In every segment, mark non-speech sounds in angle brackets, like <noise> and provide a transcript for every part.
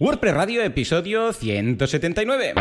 WordPress Radio, episodio 179.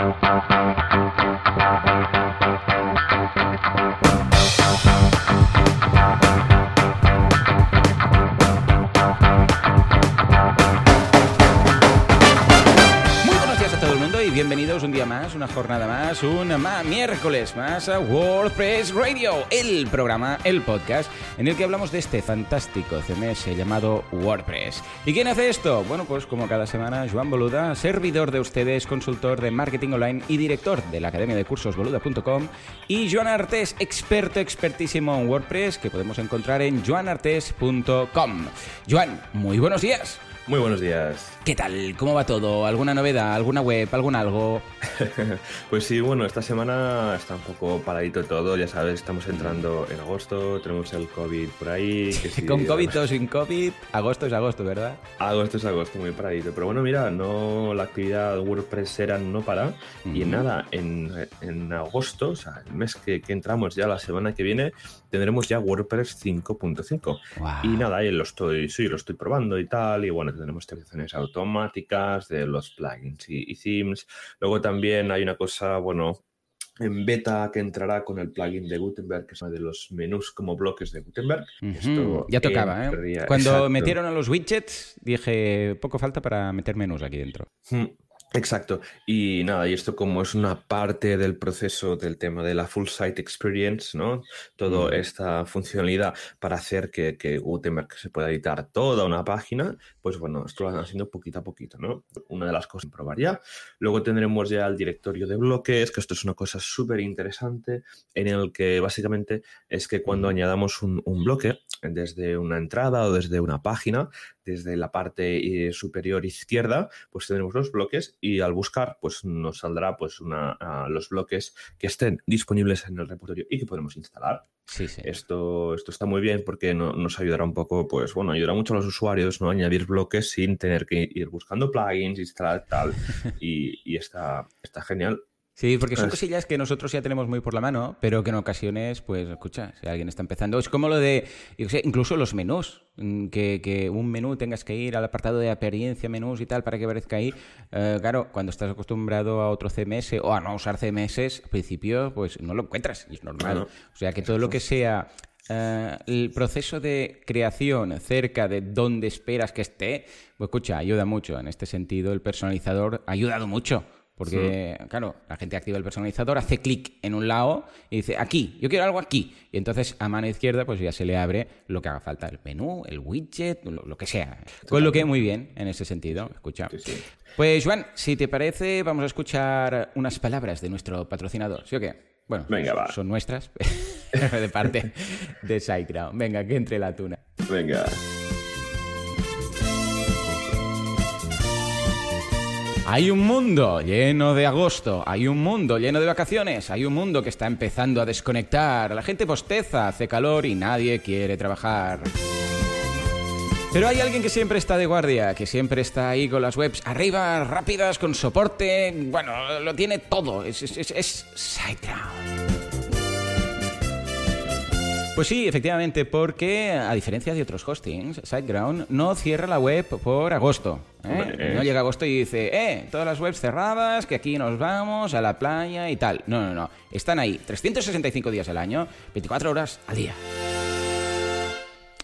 Más, una jornada más, un miércoles más a WordPress Radio, el programa, el podcast en el que hablamos de este fantástico CMS llamado WordPress. ¿Y quién hace esto? Bueno, pues como cada semana, Joan Boluda, servidor de ustedes, consultor de marketing online y director de la academia de cursos boluda.com y Joan Artés, experto, expertísimo en WordPress que podemos encontrar en joanartés.com. Joan, muy buenos días. Muy buenos días. ¿Qué tal? ¿Cómo va todo? ¿Alguna novedad? ¿Alguna web? ¿Algún algo? <laughs> Pues sí, bueno, esta semana está un poco paradito todo, ya sabes, estamos entrando en agosto, tenemos el COVID por ahí. que sí, Con COVID o sin COVID, agosto es agosto, ¿verdad? Agosto es agosto, muy paradito. Pero bueno, mira, no la actividad WordPressera no para. Y Ujú. nada, en, en agosto, o sea, el mes que, que entramos ya la semana que viene, tendremos ya WordPress 5.5. Guau. Y nada, ahí lo estoy, sí, lo estoy probando y tal. Y bueno, tenemos actualizaciones automáticas de los plugins y, y themes. Luego también hay una cosa, bueno, en beta que entrará con el plugin de Gutenberg, que es uno de los menús como bloques de Gutenberg. Esto Ya tocaba, ¿eh? Cuando exacto. metieron a los widgets, dije, poco falta para meter menús aquí dentro. Mm, Exacto. Y nada, y esto como es una parte del proceso del tema de la full site experience, ¿no? Toda Mm. esta funcionalidad para hacer que, que Gutenberg se pueda editar toda una página, pues bueno, esto lo van haciendo poquito a poquito, ¿no? Una de las cosas que probar ya. Luego tendremos ya el directorio de bloques, que esto es una cosa súper interesante, en el que básicamente es que cuando añadamos un, un bloque desde una entrada o desde una página, desde la parte eh, superior izquierda, pues tendremos los bloques y al buscar, pues nos saldrá pues una, los bloques que estén disponibles en el repositorio y que podemos instalar. Sí, sí. Esto, esto está muy bien porque no- nos ayudará un poco, pues bueno, ayudará mucho a los usuarios, ¿no? Añadir bloques sin tener que ir buscando plugins, instalar tal. <laughs> Y, y está, está genial. Sí, porque son Es- cosillas que nosotros ya tenemos muy por la mano, pero que en ocasiones, pues, escucha, si alguien está empezando, es como lo de, yo sé, incluso los menús, mm, que, que un menú tengas que ir al apartado de apariencia, menús y tal, para que aparezca ahí. Eh, claro, cuando estás acostumbrado a otro CMS o a no usar CMS, al principio, pues no lo encuentras, y es normal. Claro. O sea, que todo lo que sea eh, el proceso de creación cerca de donde esperas que esté, pues escucha, ayuda mucho. En este sentido, el personalizador ha ayudado mucho. Porque, claro, la gente activa el personalizador, hace clic en un lado y dice, aquí, yo quiero algo aquí. Y entonces a mano izquierda pues ya se le abre lo que haga falta, el menú, el widget, lo, lo que sea. Con lo que muy bien en ese sentido, escucha. Sí, sí. Pues Juan, si te parece, vamos a escuchar unas palabras de nuestro patrocinador, ¿sí o qué? Bueno, Venga, son- va. son nuestras, <laughs> de parte de SiteGround. Venga, que entre la tuna. Venga. Hay un mundo lleno de agosto, hay un mundo lleno de vacaciones, hay un mundo que está empezando a desconectar, la gente posteza, hace calor y nadie quiere trabajar. Pero hay alguien que siempre está de guardia, que siempre está ahí con las webs arriba, rápidas, con soporte, bueno, lo tiene todo, es, es, es. Pues sí, efectivamente, porque a diferencia de otros hostings, SiteGround no cierra la web por agosto. ¿eh? No llega agosto y dice, eh, todas las webs cerradas, que aquí nos vamos a la playa y tal. No, no, no. Están ahí 365 días al año, 24 horas al día.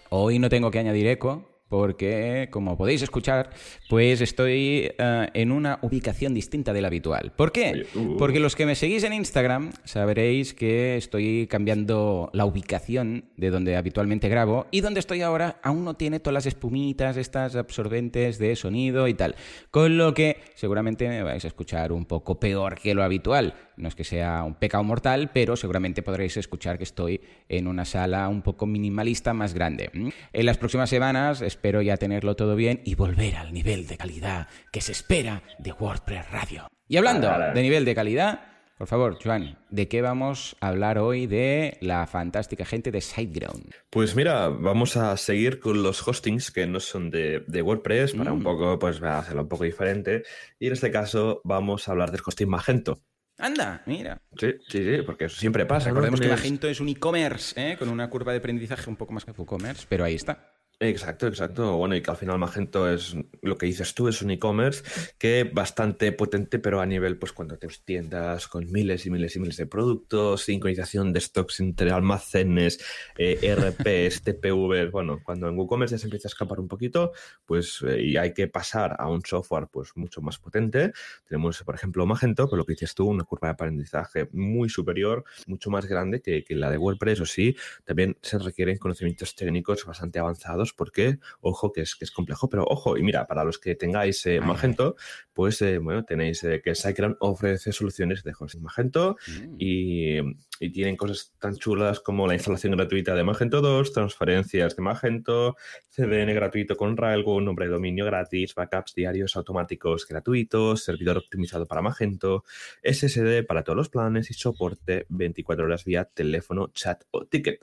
Hoy no tengo que añadir eco porque, como podéis escuchar, pues estoy eh, en una ubicación distinta de la habitual. ¿Por qué? Porque los que me seguís en Instagram sabréis que estoy cambiando la ubicación de donde habitualmente grabo y donde estoy ahora aún no tiene todas las espumitas, estas absorbentes de sonido y tal. Con lo que seguramente me vais a escuchar un poco peor que lo habitual. No es que sea un pecado mortal, pero seguramente podréis escuchar que estoy en una sala un poco minimalista más grande. ¿m? En las próximas semanas espero ya tenerlo todo bien y volver al nivel de calidad que se espera de WordPress Radio. Y hablando de nivel de calidad, por favor, Joan, ¿de qué vamos a hablar hoy de la fantástica gente de SiteGround? Pues mira, vamos a seguir con los hostings que no son de, de WordPress para un Mm. poco, pues hacerlo un poco diferente. Y en este caso vamos a hablar del hosting Magento. Anda, mira. Sí, sí, sí, porque eso siempre pasa. Recordemos que Tienes- Magento es un e-commerce, ¿eh? con una curva de aprendizaje un poco más que WooCommerce, pero ahí está. Exacto, exacto. Bueno, y que al final Magento es lo que dices tú, es un e-commerce que bastante potente, pero a nivel, pues cuando tienes tiendas con miles y miles y miles de productos, sincronización de stocks entre almacenes, eh, RPs, <laughs> TPV, bueno, cuando en WooCommerce ya se empieza a escapar un poquito, pues eh, y hay que pasar a un software pues mucho más potente. Tenemos, por ejemplo, Magento, con lo que dices tú, una curva de aprendizaje muy superior, mucho más grande que, que la de WordPress, o sí, también se requieren conocimientos técnicos bastante avanzados porque, ojo, que es, que es complejo, pero ojo, y mira, para los que tengáis eh, Magento, pues eh, bueno, tenéis eh, que SiteGround ofrece soluciones de hosting Magento mm. y, y, tienen cosas tan chulas como la instalación gratuita de Magento 2, transferencias de Magento, CDN gratuito con Railgun, nombre de dominio gratis, backups diarios automáticos gratuitos, servidor optimizado para Magento, SSD para todos los planes y soporte 24 horas vía teléfono, chat o ticket.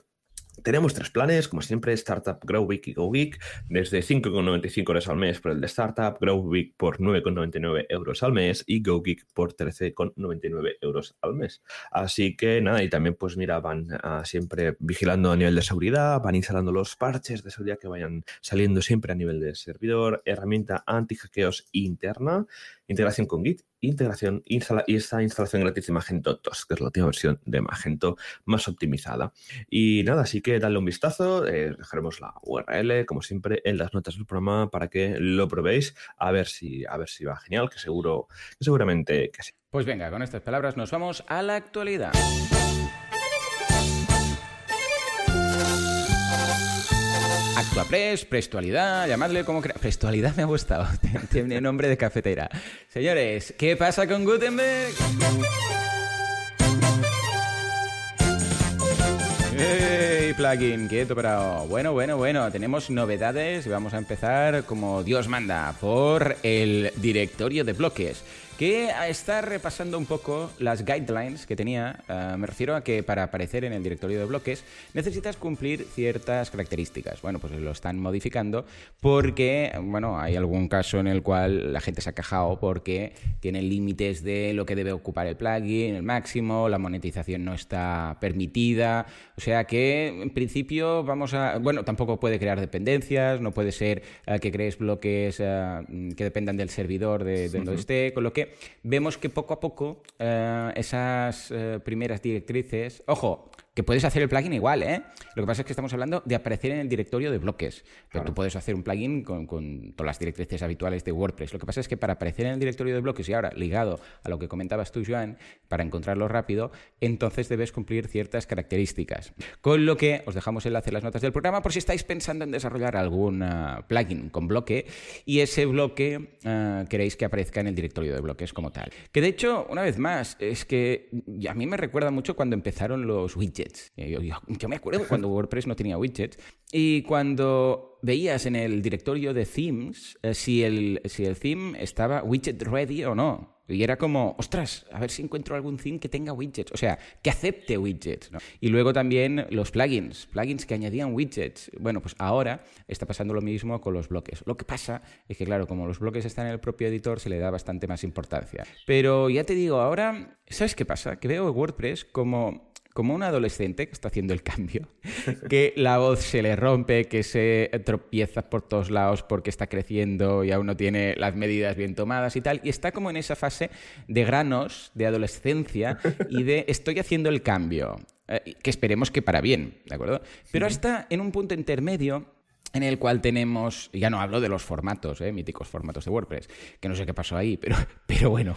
Tenemos tres planes, como siempre, Startup, Grow Week y Go Week, desde 5,95 euros al mes por el de Startup, Grow Week por 9,99 euros al mes y Go Geek por 13,99 euros al mes. Así que nada, y también pues mira, van uh, siempre vigilando a nivel de seguridad, van instalando los parches de seguridad que vayan saliendo siempre a nivel de servidor, herramienta anti-hackeos interna, integración con Git integración y esta instalación gratis de Magento 2, que es la última versión de Magento más optimizada. Y nada, así que dale un vistazo, eh, dejaremos la URL, como siempre, en las notas del programa para que lo probéis, a ver si, a ver si va genial, que seguro, que seguramente que sí. Pues venga, con estas palabras nos vamos a la actualidad. Actuapress, Prestualidad, llamadle como crea. Prestualidad me ha gustado, <laughs> tiene nombre de cafetera. Señores, ¿qué pasa con Gutenberg? ¡Hey, plugin! Quieto, pero bueno, bueno, bueno, tenemos novedades y vamos a empezar como Dios manda por el directorio de bloques que está repasando un poco las guidelines que tenía. Uh, me refiero a que para aparecer en el directorio de bloques necesitas cumplir ciertas características. Bueno, pues lo están modificando porque, bueno, hay algún caso en el cual la gente se ha quejado porque tiene límites de lo que debe ocupar el plugin, el máximo, la monetización no está permitida. O sea que, en principio, vamos a... Bueno, tampoco puede crear dependencias, no puede ser uh, que crees bloques uh, que dependan del servidor de, de donde esté, con lo que vemos que poco a poco eh, esas eh, primeras directrices, ojo, que puedes hacer el plugin igual, ¿eh? Lo que pasa es que estamos hablando de aparecer en el directorio de bloques. Pero tú puedes hacer un plugin con, con, todas las directrices habituales de WordPress. Lo que pasa es que para aparecer en el directorio de bloques, y ahora ligado a lo que comentabas tú, Joan, para encontrarlo rápido, entonces debes cumplir ciertas características. Con lo que os dejamos enlace en las notas del programa por si estáis pensando en desarrollar algún uh, plugin con bloque y ese bloque uh, queréis que aparezca en el directorio de bloques como tal. Que de hecho, una vez más, es que a mí me recuerda mucho cuando empezaron los widgets yo, yo, me acuerdo cuando WordPress no tenía widgets y cuando veías en el directorio de themes eh, si, el, si el theme estaba widget ready o no. Y era como, ostras, a ver si encuentro algún theme que tenga widgets, o sea, que acepte widgets. Y luego también los plugins, plugins que añadían widgets. Bueno, pues ahora está pasando lo mismo con los bloques. Lo que pasa es que, claro, como los bloques están en el propio editor, se le da bastante más importancia. Pero ya te digo, ahora, ¿sabes qué pasa? Que veo WordPress como como un adolescente que está haciendo el cambio, que la voz se le rompe, que se tropieza por todos lados porque está creciendo y aún no tiene las medidas bien tomadas y tal, y está como en esa fase de granos, de adolescencia y de estoy haciendo el cambio, eh, que esperemos que para bien, ¿de acuerdo? Pero está en un punto intermedio en el cual tenemos, ya no hablo de los formatos, ¿eh? míticos formatos de WordPress, que no sé qué pasó ahí, <laughs> pero, pero bueno,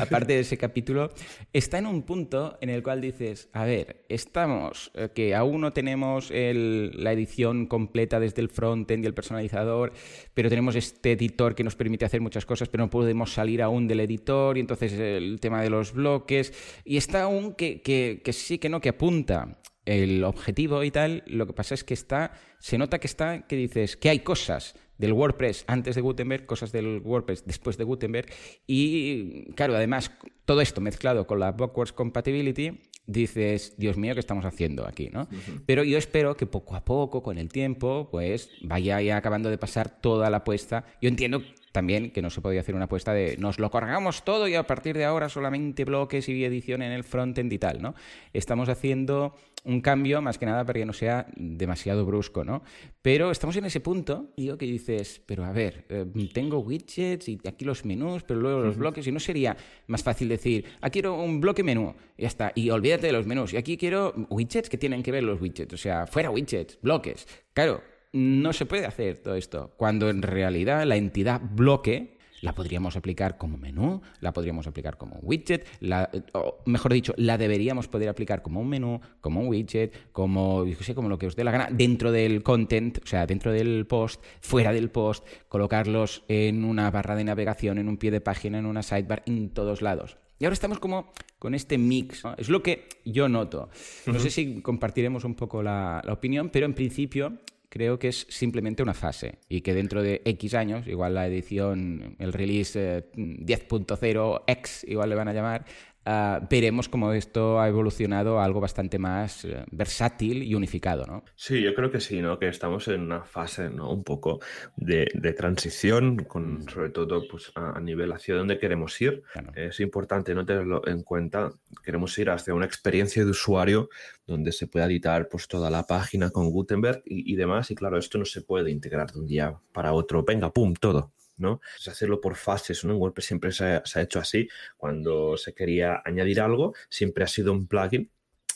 aparte de ese capítulo, está en un punto en el cual dices, a ver, estamos, eh, que aún no tenemos la edición completa desde el frontend y el personalizador, pero tenemos este editor que nos permite hacer muchas cosas, pero no podemos salir aún del editor, y entonces el tema de los bloques, y está aún que, que, que sí, que no, que apunta el objetivo y tal, lo que pasa es que está, se nota que está, que dices, que hay cosas del WordPress antes de Gutenberg, cosas del WordPress después de Gutenberg, y claro, además, todo esto mezclado con la Backwards Compatibility, dices, Dios mío, ¿qué estamos haciendo aquí? ¿no? Uh -huh. Pero yo espero que poco a poco, con el tiempo, pues vaya ya acabando de pasar toda la apuesta. Yo entiendo también que no se podía hacer una apuesta de nos lo cargamos todo y a partir de ahora solamente bloques y edición en el frontend y tal, ¿no? Estamos haciendo un cambio más que nada para que no sea demasiado brusco, ¿no? Pero estamos en ese punto, digo, que dices, pero a ver, eh, tengo widgets y aquí los menús, pero luego los bloques, y no sería más fácil decir, ah, quiero un bloque menú, y ya está, y olvídate de los menús, y aquí quiero widgets que tienen que ver los widgets, o sea, fuera widgets, bloques. Claro, no se puede hacer todo esto, cuando en realidad la entidad bloque la podríamos aplicar como menú, la podríamos aplicar como widget, la, o mejor dicho, la deberíamos poder aplicar como un menú, como un widget, como, yo sé, como lo que os dé la gana, dentro del content, o sea, dentro del post, fuera del post, colocarlos en una barra de navegación, en un pie de página, en una sidebar, en todos lados. Y ahora estamos como con este mix. Es lo que yo noto. No sé si compartiremos un poco la, la, opinión, pero en principio creo que es simplemente una fase y que dentro de X años, igual la edición, el release 10.0X, igual le van a llamar, Ah, veremos cómo esto ha evolucionado a algo bastante más eh, versátil y unificado, ¿no? Sí, yo creo que sí, ¿no? Que estamos en una fase, ¿no? Un poco de, transición, con, mm. sobre todo pues, a, nivel hacia dónde queremos ir. Es importante no tenerlo en cuenta. Queremos ir hacia una experiencia de usuario donde se pueda editar pues, toda la página con Gutenberg y, y demás. Y claro, esto no se puede integrar de un día para otro. Venga, pum, todo. ¿No? Es hacerlo por fases, ¿no? En WordPress siempre se ha, hecho así. Cuando se quería añadir algo, siempre ha sido un plugin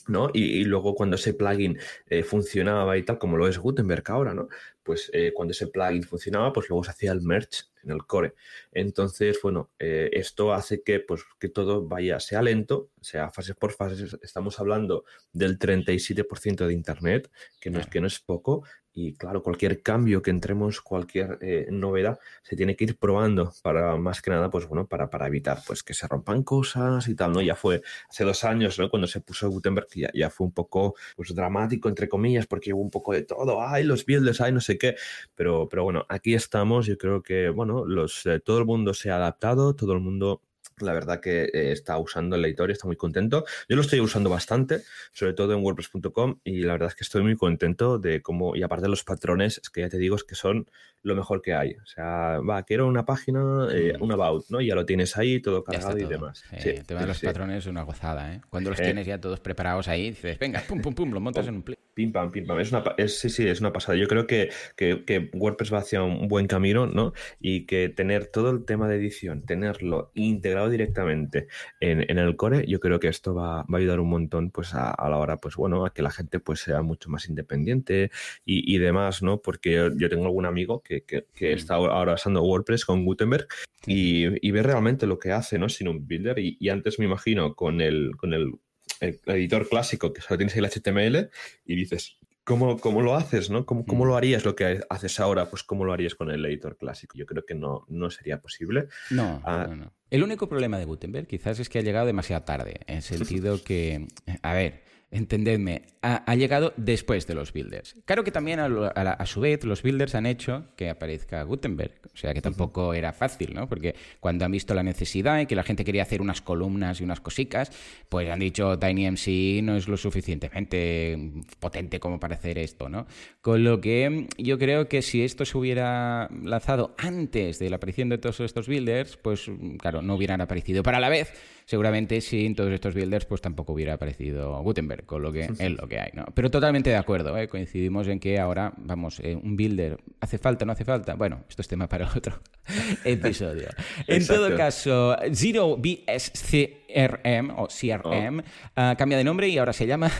¿no? Y, luego cuando ese plugin eh, funcionaba y tal, como lo es Gutenberg ahora, ¿no? Pues eh, cuando ese plugin funcionaba, pues luego se hacía el merge en el core. Entonces, bueno, eh, esto hace que, pues, que todo vaya, sea lento, sea fases por fases. Estamos hablando del 37% de Internet, que no, es, que no es poco, y claro, cualquier cambio que entremos, cualquier eh, novedad, se tiene que ir probando para más que nada, pues bueno, para, para evitar pues que se rompan cosas y tal, ¿no? Ya fue hace dos años, ¿no? Cuando se puso Gutenberg, ya, ya fue un poco pues dramático, entre comillas, porque hubo un poco de todo, ay, los builders, ay, no sé qué, pero, pero bueno, aquí estamos, yo creo que, bueno, los, eh, todo el mundo se ha adaptado, todo el mundo la verdad que eh, está usando el editor y está muy contento. Yo lo estoy usando bastante, sobre todo en WordPress.com, y la verdad es que estoy muy contento de cómo, y aparte de los patrones, es que ya te digo, es que son lo mejor que hay. O sea, va, quiero una página, eh, un about, ¿no? Ya lo tienes ahí, todo cargado y demás. Sí, el tema de los patrones es una gozada, ¿eh? Cuando los tienes ya todos preparados ahí, dices, venga, pum, pum, pum, lo montas en un play. Pim, pam, pim, pam. Es una, es, sí, sí, es una pasada. Yo creo que, que, que, WordPress va hacia un buen camino, ¿no? Y que tener todo el tema de edición, tenerlo integrado directamente en, en el core, yo creo que esto va, va a ayudar un montón, pues, a, a, la hora, pues, bueno, a que la gente, pues, sea mucho más independiente y, y demás, ¿no? Porque yo tengo algún amigo que que, mm. está ahora usando WordPress con Gutenberg y, ve realmente lo que hace, ¿no? Sin un builder. Y, antes me imagino con el, con el, editor clásico que solo tienes el HTML y dices, ¿Cómo, ¿Cómo, lo haces, no? ¿Cómo, ¿Cómo, mm. lo harías lo que haces ahora? Pues ¿cómo lo harías con el editor clásico? Yo creo que no, no sería posible. No, ah, no, no, El único problema de Gutenberg quizás es que ha llegado demasiado tarde, en el sentido que, a ver, entendedme, ha, llegado después de los builders. Claro que también a, su vez los builders han hecho que aparezca Gutenberg, o sea que tampoco era fácil, ¿no? Porque cuando han visto la necesidad y que la gente quería hacer unas columnas y unas cositas, pues han dicho TinyMC no es lo suficientemente potente como para hacer esto, ¿no? Con lo que yo creo que si esto se hubiera lanzado antes de la aparición de todos estos builders, pues claro, no hubieran aparecido. Pero a la vez, seguramente sin todos estos builders, pues tampoco hubiera aparecido Gutenberg, con lo que es lo que hay, ¿no? Pero totalmente de acuerdo, ¿eh? coincidimos en que ahora, vamos, eh, un builder, ¿hace falta o no hace falta? Bueno, esto es tema para otro <laughs> episodio. <laughs> en todo caso, Zero BSCRM o CRM ah, cambia de nombre y ahora se llama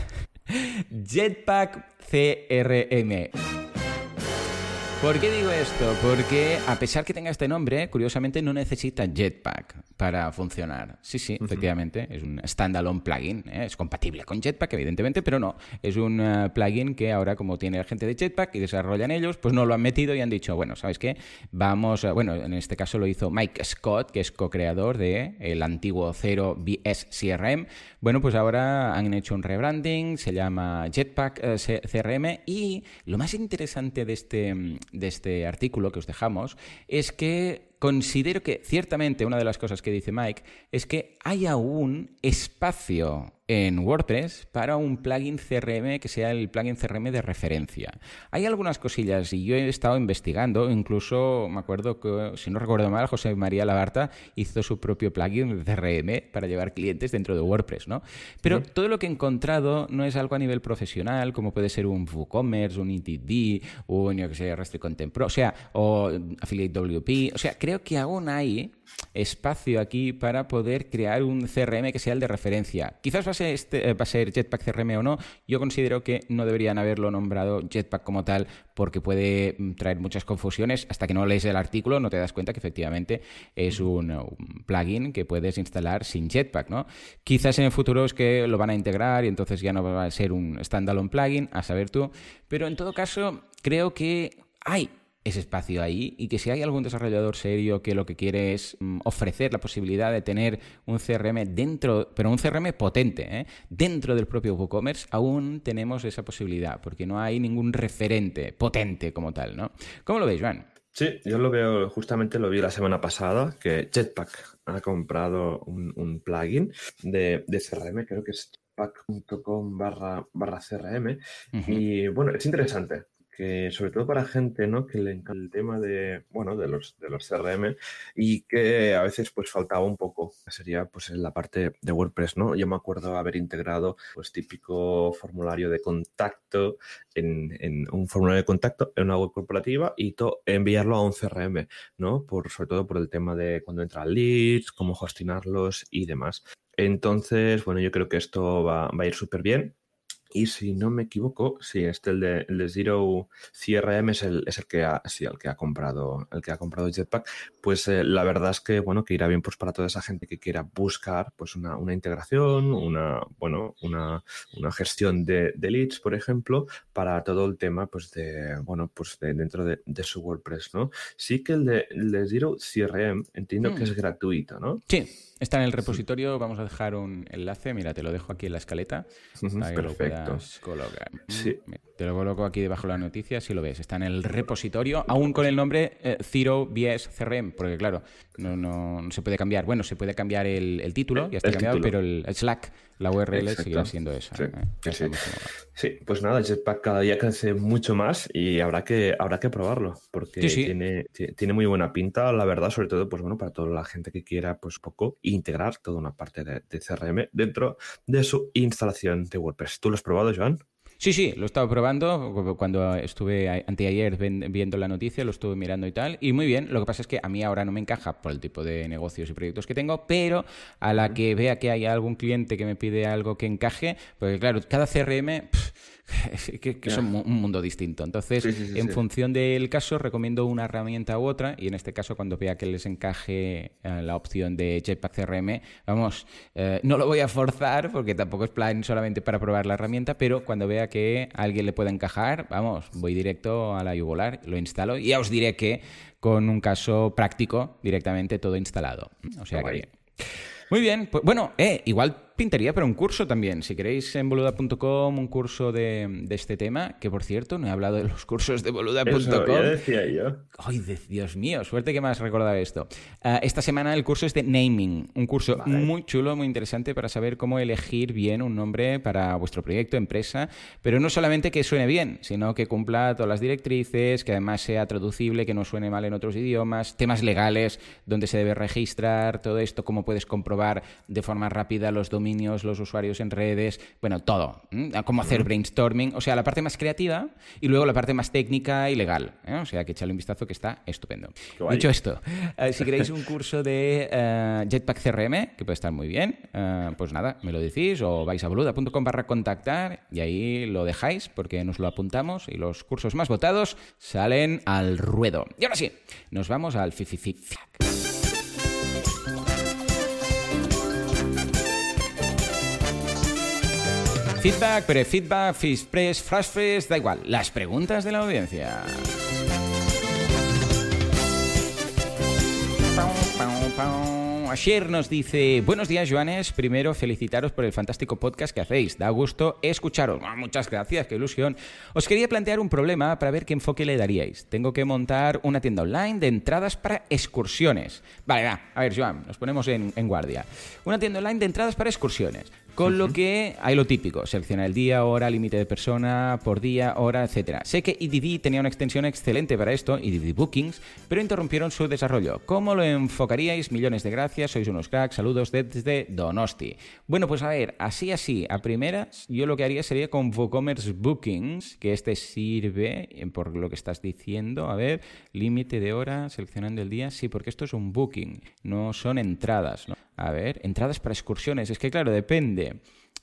<laughs> Jetpack CRM. ¿Por qué digo esto? Porque a pesar que tenga este nombre, curiosamente no necesita Jetpack para funcionar. Sí, sí, efectivamente, es un standalone plugin. ¿eh? Es compatible con Jetpack, evidentemente, pero no. Es un eh, plugin que ahora, como tiene la gente de Jetpack y desarrollan ellos, pues no lo han metido y han dicho, bueno, ¿sabes qué? Vamos, bueno, en este caso lo hizo Mike Scott, que es co-creador de el antiguo 0 BS CRM. Bueno, pues ahora han hecho un rebranding, se llama Jetpack eh, CRM y lo más interesante de este de este artículo que os dejamos es que considero que ciertamente una de las cosas que dice Mike es que hay aún espacio en WordPress para un plugin CRM que sea el plugin CRM de referencia. Hay algunas cosillas y yo he estado investigando, incluso me acuerdo que, si no recuerdo mal, José María Labarta hizo su propio plugin CRM para llevar clientes dentro de WordPress, ¿no? Pero todo lo que he encontrado no es algo a nivel profesional, como puede ser un WooCommerce, un ETD, un, yo que sé, Restrict Content Pro, o sea, o Affiliate WP, o sea, creo que aún hay espacio aquí para poder crear un CRM que sea el de referencia. Quizás va a ser, este, eh, va a ser Jetpack CRM o no. Yo considero que no deberían haberlo nombrado Jetpack como tal porque puede mm, traer muchas confusiones. Hasta que no lees el artículo no te das cuenta que efectivamente es un, plugin que puedes instalar sin Jetpack, ¿no? Quizás en el futuro es que lo van a integrar y entonces ya no va a ser un standalone plugin, a saber tú. Pero en todo caso, creo que hay ese espacio ahí y que si hay algún desarrollador serio que lo que quiere es mm, ofrecer la posibilidad de tener un CRM dentro, pero un CRM potente, ¿eh? dentro del propio WooCommerce, aún tenemos esa posibilidad, porque no hay ningún referente potente como tal, ¿no? ¿Cómo lo veis, Juan? Sí, yo lo veo, justamente lo vi la semana pasada, que Jetpack ha comprado un, plugin de, CRM, creo que es jetpack.com barra, barra CRM, y bueno, es interesante que sobre todo para gente ¿no? que le encanta el tema de, bueno, de los, de los CRM y que a veces pues faltaba un poco, sería pues la parte de WordPress, ¿no? Yo me acuerdo haber integrado pues típico formulario de contacto en, en un formulario de contacto en una web corporativa y enviarlo a un CRM, ¿no? Por, sobre todo por el tema de cuando entran leads, cómo gestionarlos y demás. Entonces, bueno, yo creo que esto va, va a ir súper bien y si no me equivoco, sí, este el de, el de Zero CRM es el, es el que ha, sí, el que ha comprado, el que ha comprado Jetpack. Pues eh, la verdad es que bueno, que irá bien pues para toda esa gente que quiera buscar pues una, una integración, una, bueno, una, una gestión de, de, leads, por ejemplo, para todo el tema pues de, bueno, pues de, dentro de, de, su WordPress, ¿no? Sí que el de, el de Zero CRM entiendo que es mm. gratuito, ¿no? Sí, Está en el repositorio, vamos a dejar un enlace, mira, te lo dejo aquí en la escaleta para que lo puedas colocar. Te lo coloco aquí debajo de la noticia, si lo ves. Está en el repositorio, aún con el nombre eh, Zero BS CRM, porque claro, no, no, se puede cambiar. Bueno, se puede cambiar el, título, ya está cambiado, pero el Slack la URL sigue siendo esa. Sí, ¿eh? sí. pues nada, Jetpack cada día crece mucho más y habrá que, habrá que probarlo porque tiene, tiene muy buena pinta, la verdad, sobre todo pues bueno, para toda la gente que quiera pues poco integrar toda una parte de, de CRM dentro de su instalación de WordPress. ¿Tú lo has probado, Joan? Sí, sí, lo he estado probando cuando estuve anteayer viendo la noticia, lo estuve mirando y tal, y muy bien. Lo que pasa es que a mí ahora no me encaja por el tipo de negocios y proyectos que tengo, pero a la que vea que hay algún cliente que me pide algo que encaje, porque claro, cada CRM <laughs> que, que son un mundo distinto. Entonces, en función del caso, recomiendo una herramienta u otra, y en este caso, cuando vea que les encaje eh, la opción de Jetpack CRM, vamos, eh, no lo voy a forzar porque tampoco es plan solamente para probar la herramienta, pero cuando vea que a alguien le puede encajar, vamos, voy directo a la yugular, lo instalo y ya os diré que con un caso práctico directamente todo instalado. O sea que... Muy bien, pues bueno, eh, igual pintaría para un curso también. Si queréis en boluda.com un curso de, este tema, que por cierto, no he hablado de los cursos de boluda.com. decía yo. Ay, Dios mío, suerte que me has recordado esto. Ah, esta semana el curso es de naming, un curso muy chulo, muy interesante para saber cómo elegir bien un nombre para vuestro proyecto, empresa, pero no solamente que suene bien, sino que cumpla todas las directrices, que además sea traducible, que no suene mal en otros idiomas, temas legales, donde se debe registrar, todo esto, cómo puedes comprobar de forma rápida los dominios los usuarios en redes, bueno, todo. Cómo hacer brainstorming, o sea, la parte más creativa y luego la parte más técnica y legal. ¿eh? O sea, que echarle un vistazo que está estupendo. Dicho esto, <laughs> eh, si queréis un curso de eh, Jetpack CRM, que puede estar muy bien, pues nada, me lo decís o vais a boluda.com barra contactar y ahí lo dejáis porque nos lo apuntamos y los cursos más votados salen al ruedo. Y ahora sí, nos vamos al Fififi. Feedback, pre-feedback, press, flash press, da igual. Las preguntas de la audiencia. Ayer nos dice, buenos días Joanes, primero felicitaros por el fantástico podcast que hacéis, da gusto escucharos. Muchas gracias, qué ilusión. Os quería plantear un problema para ver qué enfoque le daríais. Tengo que montar una tienda online de entradas para excursiones. Vale, va, a ver Joan, nos ponemos en guardia. Una tienda online de entradas para excursiones. Con lo que hay lo típico, selecciona el día, hora, límite de persona, por día, hora, etc. Sé que EDD tenía una extensión excelente para esto, EDD Bookings, pero interrumpieron su desarrollo. ¿Cómo lo enfocaríais? Millones de gracias, sois unos cracks, saludos desde Donosti. Bueno, pues a ver, así así, a primeras, yo lo que haría sería con WooCommerce Bookings, que este sirve, eh, por lo que estás diciendo, a ver, límite de hora, seleccionando el día, sí, porque esto es un booking, no son entradas, ¿no? A ver, entradas para excursiones. Es que claro, depende.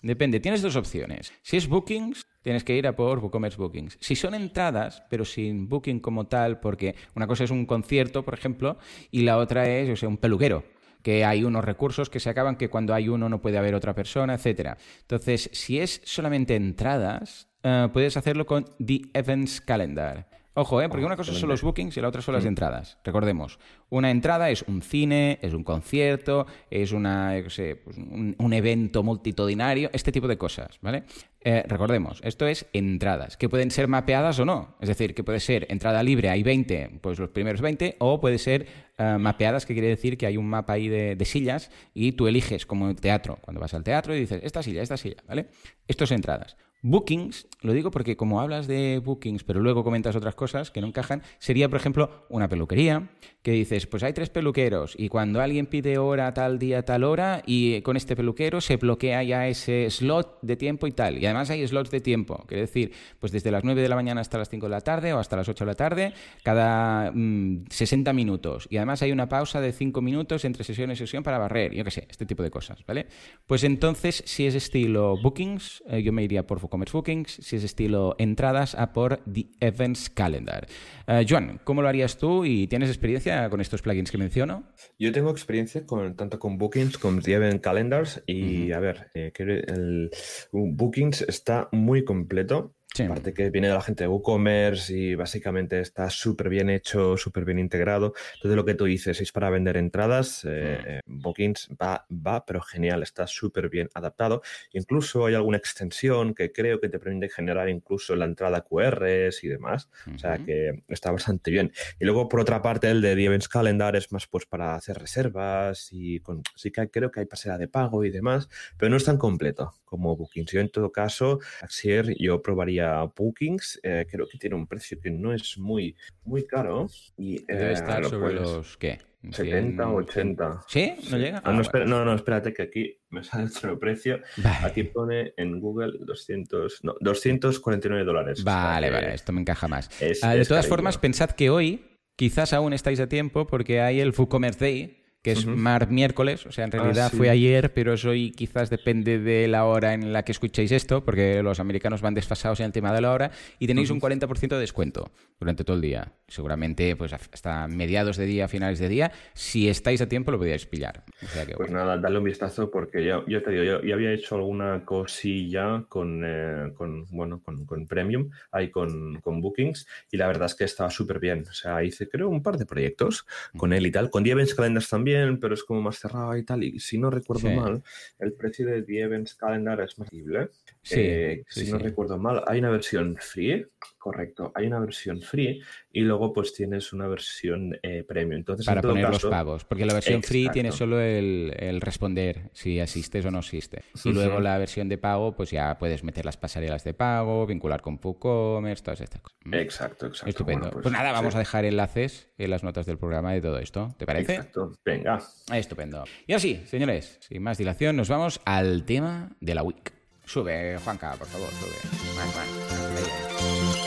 Depende. Tienes dos opciones. Si es bookings, tienes que ir a por WooCommerce Bookings. Si son entradas, pero sin booking como tal, porque una cosa es un concierto, por ejemplo, y la otra es, o sea, un peluquero que hay unos recursos que se acaban, que cuando hay uno no puede haber otra persona, etcétera. Entonces, si es solamente entradas, uh, puedes hacerlo con The Events Calendar. Ojo, ¿eh? porque una cosa son los bookings y la otra son las entradas. Recordemos, una entrada es un cine, es un concierto, es una, yo sé, pues un, un, evento multitudinario, este tipo de cosas, ¿vale? Eh, recordemos, esto es entradas, que pueden ser mapeadas o no. Es decir, que puede ser entrada libre, hay 20, pues los primeros 20, o puede ser uh, mapeadas, que quiere decir que hay un mapa ahí de, de, sillas y tú eliges como teatro, cuando vas al teatro y dices, esta silla, esta silla, ¿vale? Esto es entradas. Bookings, lo digo porque como hablas de bookings, pero luego comentas otras cosas que no encajan, sería, por ejemplo, una peluquería, que dices, pues hay tres peluqueros y cuando alguien pide hora tal día, tal hora, y con este peluquero se bloquea ya ese slot de tiempo y tal. Y además hay slots de tiempo, quiere decir, pues desde las 9 de la mañana hasta las 5 de la tarde o hasta las 8 de la tarde, cada mmm, 60 minutos. Y además hay una pausa de 5 minutos entre sesión y sesión para barrer, yo qué sé, este tipo de cosas, ¿vale? Pues entonces, si es estilo bookings, eh, yo me iría por WooCommerce Bookings, si es estilo entradas, a por The Events Calendar. Uh, Joan, ¿cómo lo harías tú y tienes experiencia con estos plugins que menciono? Yo tengo experiencia con tanto con Bookings como The Event Calendars y, uh -huh. a ver, eh, el, Bookings está muy completo. Sí. Aparte que viene de la gente de WooCommerce y básicamente está súper bien hecho, súper bien integrado. Entonces lo que tú dices es para vender entradas, eh, mm. Bookings va, va, pero genial, está súper bien adaptado. Incluso hay alguna extensión que creo que te permite generar incluso la entrada QRs y demás. O sea que está bastante bien. Y luego por otra parte el de The Events Calendar es más pues para hacer reservas y con, sí que creo que hay pasera de pago y demás, pero no es tan completo como Bookings. Yo en todo caso, Axier, yo probaría Bookings, eh, creo que tiene un precio que no es muy, muy caro. Y, eh, Debe estar sobre puedes... los, ¿qué? 70, 80. ¿Sí? ¿No llega? Ah, no, espera, no, no, espérate que aquí me sale <laughs> otro precio. Vale. Aquí pone en Google 200, no, 249 dólares. Vale, o vale, esto me encaja más. Es, ah, de todas cariño. formas, pensad que hoy quizás aún estáis a tiempo porque hay el WooCommerce Day, que es uh -huh. mar miércoles, o sea, en realidad ah, sí. fue ayer, pero eso hoy quizás depende de la hora en la que escuchéis esto, porque los americanos van desfasados en el tema de la hora, y tenéis uh -huh. un 40% de descuento durante todo el día. Seguramente pues hasta mediados de día, finales de día, si estáis a tiempo lo podíais pillar. O sea que, pues bueno. nada, dale un vistazo porque yo, yo te digo, yo, yo había hecho alguna cosilla con, eh, con bueno, con, con, Premium, ahí con, con Bookings, y la verdad es que estaba súper bien. O sea, hice creo un par de proyectos con él y tal, con The Events Calendars también, pero es como más cerrado y tal. Y si no recuerdo sí. mal, el precio de The Events Calendar es más. Sí, eh, sí, si no recuerdo mal, hay una versión free, correcto, hay una versión free y luego pues tienes una versión eh, premium. Entonces, Para en poner caso, los pagos, porque la versión exacto. free tiene solo el, el, responder si asistes o no asistes. Y luego la versión de pago, pues ya puedes meter las pasarelas de pago, vincular con WooCommerce, todas estas cosas. Exacto, exacto. Estupendo. Bueno, pues, pues, nada, vamos a dejar enlaces en las notas del programa de todo esto. ¿Te parece? Exacto. Venga. Estupendo. Y así, señores, sin más dilación, nos vamos al tema de la week. Sube, Juanca, por favor, sube.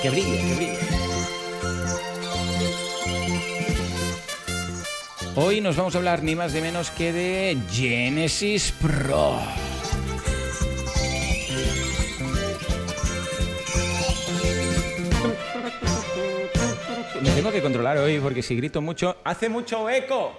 Que brille, que brille. Hoy nos vamos a hablar ni más ni menos que de Genesis Pro. Me tengo que controlar hoy porque si grito mucho, hace mucho eco.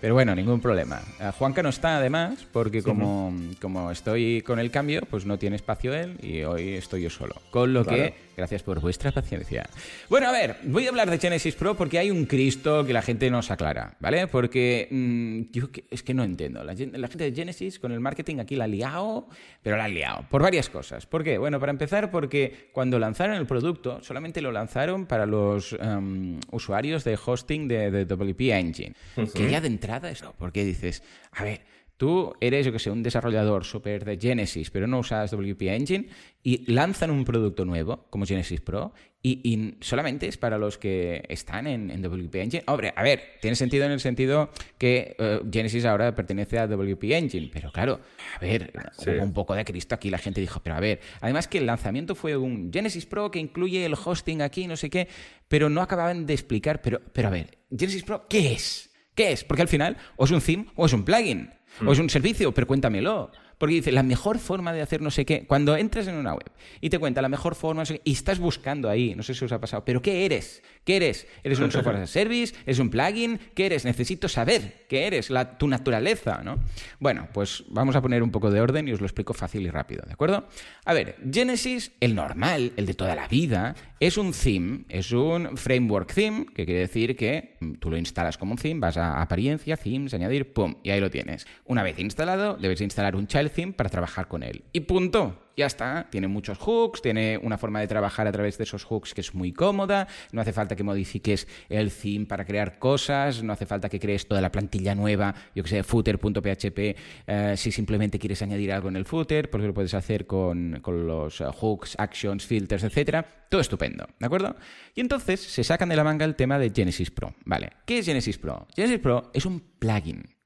Pero bueno, ningún problema. Eh, Juanca no está además, porque como, como estoy con el cambio, pues no tiene espacio él y hoy estoy yo solo. Con lo que, gracias por vuestra paciencia. Bueno, a ver, voy a hablar de Genesis Pro porque hay un Cristo que la gente nos aclara, ¿vale? Porque mm, yo es que no entiendo. La, la, gente de Genesis con el marketing aquí la ha liado, pero la ha liado por varias cosas. ¿Por qué? Bueno, para empezar, porque cuando lanzaron el producto, solamente lo lanzaron para los um, usuarios de hosting de, de WP Engine. Que ya de entrada eso, porque dices, a ver, tú eres, yo que sé, un desarrollador súper de Genesis, pero no usas WP Engine, y lanzan un producto nuevo, como Genesis Pro, y, y solamente es para los que están en, en, WP Engine. Hombre, a ver, tiene sentido en el sentido que uh, Genesis ahora pertenece a WP Engine, pero claro, a ver, sí. hubo un poco de Cristo aquí, la gente dijo, pero a ver, además que el lanzamiento fue un Genesis Pro que incluye el hosting aquí, no sé qué, pero no acababan de explicar, pero, pero a ver, Genesis Pro, ¿qué es? ¿Qué es? Porque al final, o es un theme o es un plugin, o es un servicio, pero cuéntamelo. Porque dice, la mejor forma de hacer no sé qué, cuando entras en una web y te cuenta la mejor forma, no sé qué, y estás buscando ahí, no sé si os ha pasado, pero ¿qué eres? ¿Qué eres? ¿Eres un software as a service? ¿Eres un plugin? ¿Qué eres? Necesito saber qué eres, tu naturaleza, ¿no? Bueno, pues vamos a poner un poco de orden y os lo explico fácil y rápido, ¿de acuerdo? A ver, Genesis, el normal, el de toda la vida, es un theme, es un framework theme, que quiere decir que tú lo instalas como un theme, vas a apariencia, themes, añadir, pum, y ahí lo tienes. Una vez instalado, debes instalar un child theme para trabajar con él. Y punto. Ya está. Tiene muchos hooks, tiene una forma de trabajar a través de esos hooks que es muy cómoda. No hace falta que modifiques el theme para crear cosas. No hace falta que crees toda la plantilla nueva, yo que sé, footer.php, eh, si simplemente quieres añadir algo en el footer, porque lo puedes hacer con, con los hooks, actions, filters, etcétera. Todo estupendo, ¿de acuerdo? Y entonces se sacan de la manga el tema de Genesis Pro. Vale, ¿qué es Genesis Pro? Genesis Pro es un plugin.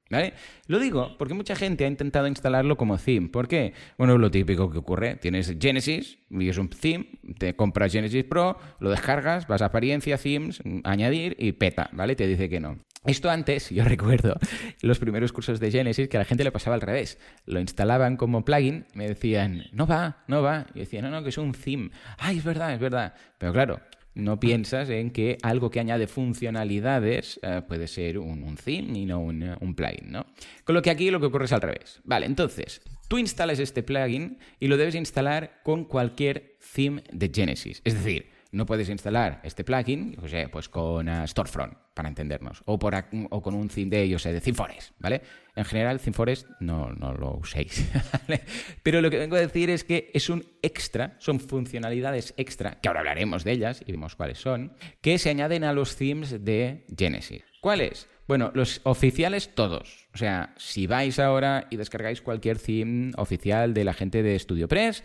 Lo digo porque mucha gente ha intentado instalarlo como theme. ¿Por qué? Bueno, lo típico que ocurre. Tienes Genesis y es un theme, te compras Genesis Pro, lo descargas, vas a apariencia, themes, añadir y peta, ¿vale? Te dice que no. Esto antes, yo recuerdo los primeros cursos de Genesis que a la gente le pasaba al revés. Lo instalaban como plugin, me decían, no va, no va. Y decía, no, no, que es un theme. Ay, es verdad, es verdad. Pero claro, no piensas en que algo que añade funcionalidades eh, puede ser un, un, theme y no un, un, plugin, ¿no? Con lo que aquí lo que ocurre es al revés. Vale, entonces, tú instalas este plugin y lo debes instalar con cualquier theme de Genesis. Es decir, no puedes instalar este plugin, o sea, pues con uh, Storefront, para entendernos, o, por, o con un theme de, yo sé, de ThemeForest, ¿vale? En general, ThemeForest no, no lo uséis, <laughs> ¿vale? Pero lo que vengo a decir es que es un extra, son funcionalidades extra, que ahora hablaremos de ellas y vemos cuáles son, que se añaden a los themes de Genesis. ¿Cuáles? Bueno, los oficiales todos. O sea, si vais ahora y descargáis cualquier theme oficial de la gente de StudioPress,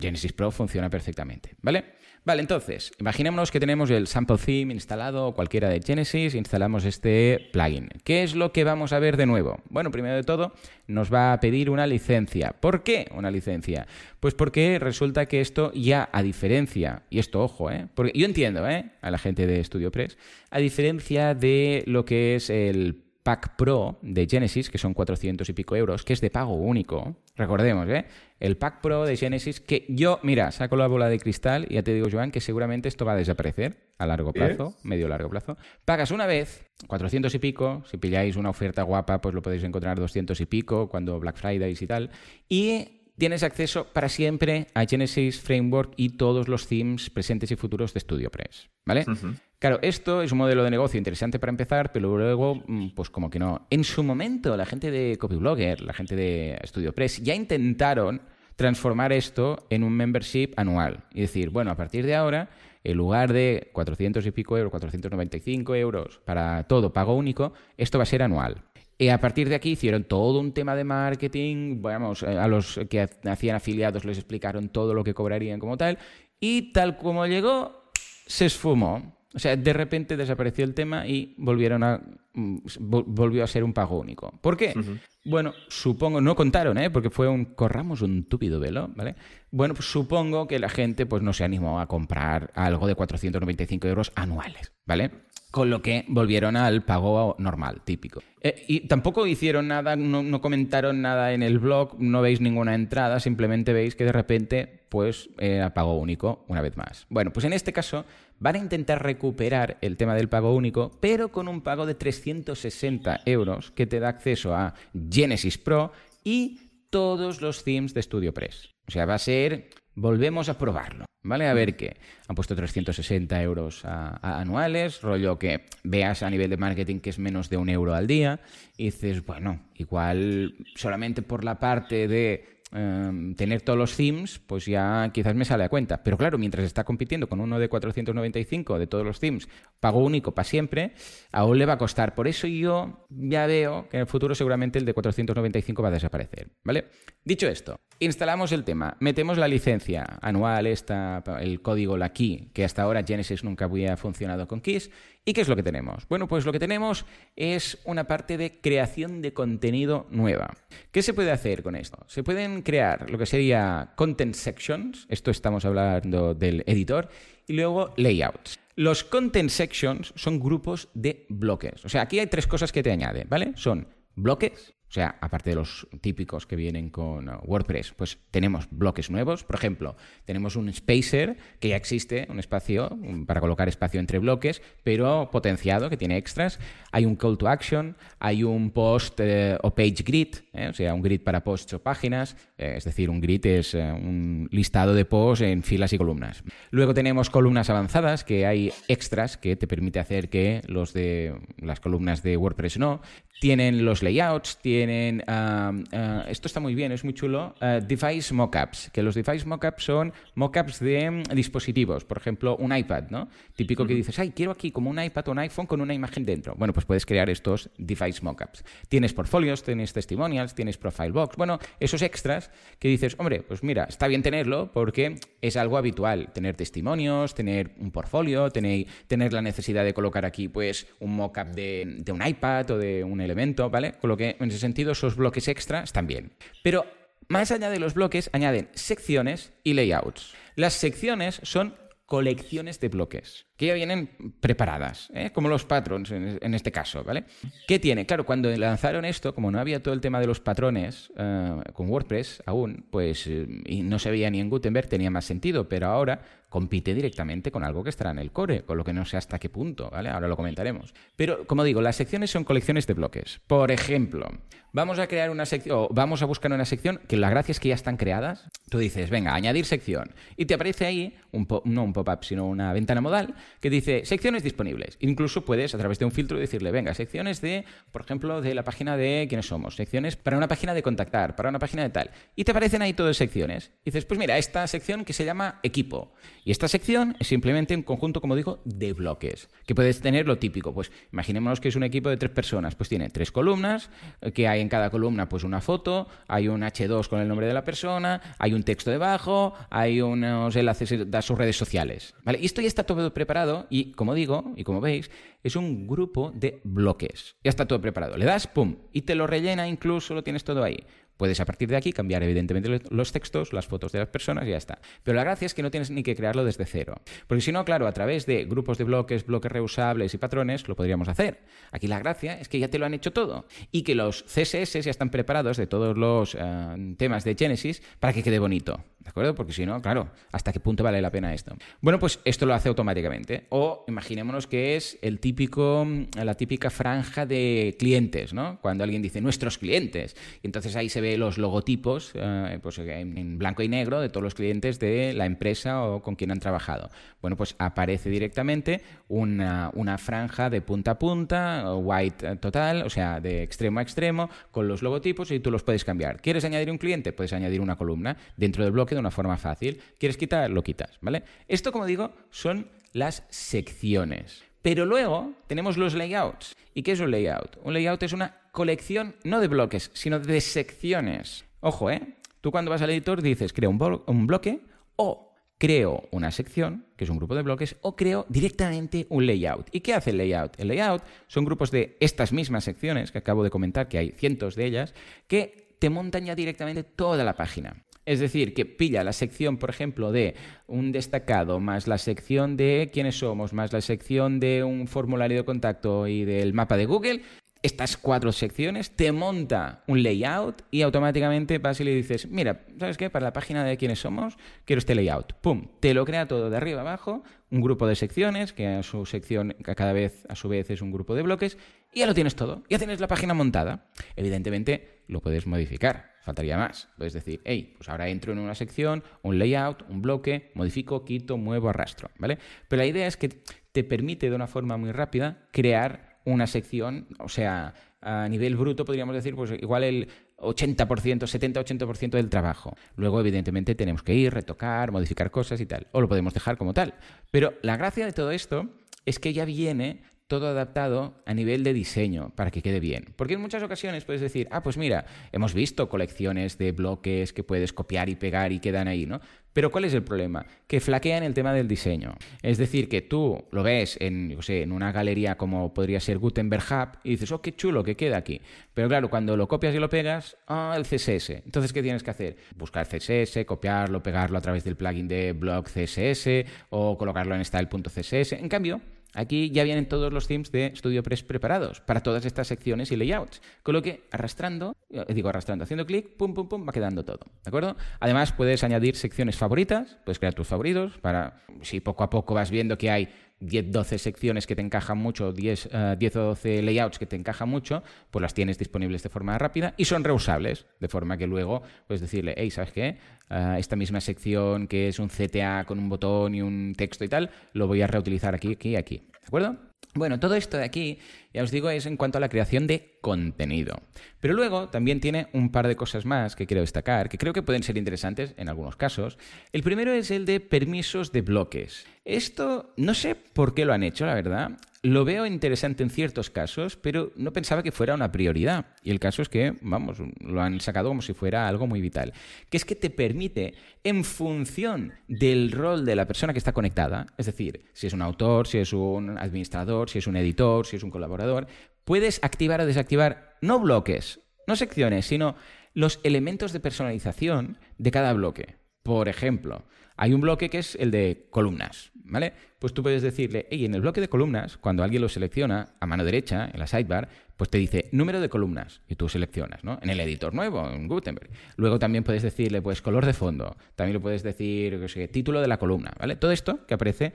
Genesis Pro funciona perfectamente, ¿vale? Vale, entonces, imaginémonos que tenemos el sample theme instalado, cualquiera de Genesis, instalamos este plugin. ¿Qué es lo que vamos a ver de nuevo? Bueno, primero de todo, nos va a pedir una licencia. ¿Por qué una licencia? Pues porque resulta que esto ya, a diferencia, y esto ojo, ¿eh? Porque yo entiendo, ¿eh? A la gente de StudioPress, a diferencia de lo que es el Pack Pro de Genesis, que son 400 y pico euros, que es de pago único. Recordemos, ¿eh? El Pack Pro de Genesis, que yo, mira, saco la bola de cristal y ya te digo, Joan, que seguramente esto va a desaparecer a largo plazo, ¿Eh? medio largo plazo. Pagas una vez, 400 y pico, si pilláis una oferta guapa, pues lo podéis encontrar 200 y pico, cuando Black Fridays y tal. Y tienes acceso para siempre a Genesis Framework y todos los themes presentes y futuros de StudioPress, ¿vale? Uh -huh. Claro, esto es un modelo de negocio interesante para empezar, pero luego, pues como que no. En su momento, la gente de Copyblogger, la gente de StudioPress, ya intentaron transformar esto en un membership anual. Y decir, bueno, a partir de ahora, en lugar de 400 y pico euros, 495 euros para todo pago único, esto va a ser anual. Y a partir de aquí hicieron todo un tema de marketing, vamos, a los que hacían afiliados les explicaron todo lo que cobrarían como tal, y tal como llegó, se esfumó. O sea, de repente desapareció el tema y volvieron a volvió a ser un pago único. ¿Por qué? Uh -huh. Bueno, supongo, no contaron, ¿eh? porque fue un corramos un túpido velo, ¿vale? Bueno, pues supongo que la gente pues no se animó a comprar algo de 495 euros anuales, ¿vale? Con lo que volvieron al pago normal, típico. Eh, y tampoco hicieron nada, no, comentaron nada en el blog, no veis ninguna entrada, simplemente veis que de repente pues eh, pago único una vez más. Bueno, pues en este caso van a intentar recuperar el tema del pago único, pero con un pago de 360 euros que te da acceso a Genesis Pro y todos los themes de StudioPress. O sea, va a ser, volvemos a probarlo, ¿vale? A ver qué. Han puesto 360 euros anuales, rollo que veas a nivel de marketing que es menos de un euro al día, y dices, bueno, igual solamente por la parte de Em, tener todos los themes, pues ya quizás me sale a cuenta. Pero claro, mientras está compitiendo con uno de 495 de todos los themes, pago único para siempre, aún le va a costar. Por eso yo ya veo que en el futuro seguramente el de 495 va a desaparecer. ¿Vale? Dicho esto, instalamos el tema, metemos la licencia anual, esta, el código, la key, que hasta ahora Genesis nunca había funcionado con keys, ¿Y qué es lo que tenemos? Bueno, pues lo que tenemos es una parte de creación de contenido nueva. ¿Qué se puede hacer con esto? Se pueden crear lo que sería content sections, esto estamos hablando del editor, y luego layouts. Los content sections son grupos de bloques. O sea, aquí hay tres cosas que te añade, ¿vale? Son bloques, o sea, aparte de los típicos que vienen con uh, WordPress, pues tenemos bloques nuevos. Por ejemplo, tenemos un spacer que ya existe, un espacio para colocar espacio entre bloques, pero potenciado, que tiene extras. Hay un call to action, hay un post eh, o page grid, eh, o sea, un grid para posts o páginas. Eh, es decir, un grid es un listado de posts en filas y columnas. Luego tenemos columnas avanzadas, que hay extras que te permite hacer que los de las columnas de WordPress no. Tienen los layouts, tienen... Ah, ah, esto está muy bien, es muy chulo. Uh, device mockups, que los device mockups son mockups de mm, dispositivos. Por ejemplo, un iPad, ¿no? Típico que dices, ay, quiero aquí como un iPad o un iPhone con una imagen dentro. Bueno, pues puedes crear estos device mockups. Tienes portfolios, tienes testimonials, tienes profile box. Bueno, esos extras que dices, hombre, pues mira, está bien tenerlo porque es algo habitual. Tener testimonios, tener un portfolio, tener, tener la necesidad de colocar aquí pues un mockup de, de un iPad o de un elemento, ¿vale? Con lo que en ese sentido esos bloques extra están bien. Pero más allá de los bloques, añaden secciones y layouts. Las secciones son colecciones de bloques que ya vienen preparadas, ¿eh? como los patrons en, este caso, ¿vale? ¿Qué tiene? Claro, cuando lanzaron esto, como no había todo el tema de los patrones eh, con WordPress aún, pues eh, y no se veía ni en Gutenberg, tenía más sentido, pero ahora compite directamente con algo que estará en el core, con lo que no sé hasta qué punto, ¿vale? Ahora lo comentaremos. Pero, como digo, las secciones son colecciones de bloques. Por ejemplo, vamos a crear una sección, o vamos a buscar una sección que la gracia es que ya están creadas. Tú dices, venga, añadir sección. Y te aparece ahí, un no un pop-up, sino una ventana modal, que dice secciones disponibles. Incluso puedes, a través de un filtro, decirle, venga, secciones de, por ejemplo, de la página de quiénes somos, secciones para una página de contactar, para una página de tal. Y te aparecen ahí todas secciones. Y dices, pues mira, esta sección que se llama equipo. Y esta sección es simplemente un conjunto, como digo, de bloques, que puedes tener lo típico. Pues imaginémonos que es un equipo de tres personas, pues tiene tres columnas, eh, que hay en cada columna pues una foto, hay un H2 con el nombre de la persona, hay un texto debajo, hay unos enlaces a sus redes sociales. ¿Vale? Y esto ya está todo preparado y, como digo, y como veis, es un grupo de bloques. Ya está todo preparado. Le das, pum, y te lo rellena incluso, lo tienes todo ahí. Puedes a partir de aquí cambiar evidentemente los textos, las fotos de las personas y ya está. Pero la gracia es que no tienes ni que crearlo desde cero. Porque si no, claro, a través de grupos de bloques, bloques reusables y patrones lo podríamos hacer. Aquí la gracia es que ya te lo han hecho todo y que los CSS ya están preparados de todos los eh, temas de Genesis para que quede bonito. ¿De acuerdo? Porque si no, claro, ¿hasta qué punto vale la pena esto? Bueno, pues esto lo hace automáticamente. O imaginémonos que es el típico, la típica franja de clientes, ¿no? Cuando alguien dice nuestros clientes. Y entonces ahí se ve los logotipos eh, pues en blanco y negro de todos los clientes de la empresa o con quien han trabajado. Bueno, pues aparece directamente una, una franja de punta a punta, white total, o sea, de extremo a extremo, con los logotipos y tú los puedes cambiar. ¿Quieres añadir un cliente? Puedes añadir una columna dentro del bloque de una forma fácil. ¿Quieres quitar? Lo quitas, ¿vale? Esto, como digo, son las secciones. Pero luego tenemos los layouts. ¿Y qué es un layout? Un layout es una colección no de bloques, sino de secciones. Ojo, ¿eh? Tú cuando vas al editor dices, creo un, un bloque o creo una sección, que es un grupo de bloques, o creo directamente un layout. ¿Y qué hace el layout? El layout son grupos de estas mismas secciones, que acabo de comentar, que hay cientos de ellas, que te montan ya directamente toda la página. Es decir, que pilla la sección, por ejemplo, de un destacado, más la sección de quiénes somos, más la sección de un formulario de contacto y del mapa de Google, estas cuatro secciones, te monta un layout y automáticamente vas y le dices, mira, ¿sabes qué? Para la página de quiénes somos, quiero este layout. ¡Pum! Te lo crea todo de arriba abajo, un grupo de secciones, que a su sección cada vez a su vez es un grupo de bloques, y ya lo tienes todo. Ya tienes la página montada. Evidentemente lo puedes modificar, faltaría más. Puedes decir, hey, pues ahora entro en una sección, un layout, un bloque, modifico, quito, muevo, arrastro, ¿vale? Pero la idea es que te permite de una forma muy rápida crear una sección, o sea, a nivel bruto podríamos decir, pues igual el 80%, 70-80% del trabajo. Luego, evidentemente, tenemos que ir, retocar, modificar cosas y tal. O lo podemos dejar como tal. Pero la gracia de todo esto es que ya viene todo adaptado a nivel de diseño para que quede bien. Porque en muchas ocasiones puedes decir, ah, pues mira, hemos visto colecciones de bloques que puedes copiar y pegar y quedan ahí, ¿no? Pero ¿cuál es el problema? Que flaquean el tema del diseño. Es decir, que tú lo ves en, sé, en una galería como podría ser Gutenberg Hub y dices, oh, qué chulo que queda aquí. Pero claro, cuando lo copias y lo pegas, ah, el CSS. Entonces, ¿qué tienes que hacer? Buscar CSS, copiarlo, pegarlo a través del plugin de Blog CSS o colocarlo en style.css. En cambio, Aquí ya vienen todos los themes de StudioPress preparados para todas estas secciones y layouts. Con lo que arrastrando, eh, digo arrastrando, haciendo clic, pum, pum, pum, va quedando todo. ¿De acuerdo? Además, puedes añadir secciones favoritas, puedes crear tus favoritos para, si poco a poco vas viendo que hay 10, 12 secciones que te encajan mucho, 10, 10 o 12 layouts que te encajan mucho, pues las tienes disponibles de forma rápida y son reusables, de forma que luego puedes decirle, hey, ¿sabes qué? Uh, esta misma sección que es un CTA con un botón y un texto y tal, lo voy a reutilizar aquí, aquí aquí. ¿De acuerdo? Bueno, todo esto de aquí, ya os digo, es en cuanto a la creación de contenido. Pero luego también tiene un par de cosas más que quiero destacar, que creo que pueden ser interesantes en algunos casos. El primero es el de permisos de bloques. Esto no sé por qué lo han hecho, la verdad. Lo veo interesante en ciertos casos, pero no pensaba que fuera una prioridad. Y el caso es que, vamos, lo han sacado como si fuera algo muy vital. Que es que te permite, en función del rol de la persona que está conectada, es decir, si es un autor, si es un administrador, si es un editor, si es un colaborador, puedes activar o desactivar no bloques, no secciones, sino los elementos de personalización de cada bloque. Por ejemplo, hay un bloque que es el de columnas, ¿vale? Pues tú puedes decirle, hey, en el bloque de columnas, cuando alguien lo selecciona a mano derecha, en la sidebar, pues te dice número de columnas y tú seleccionas, ¿no? En el editor nuevo, en Gutenberg. Luego también puedes decirle, pues, color de fondo. También lo puedes decir, sé, título de la columna, ¿vale? Todo esto que aparece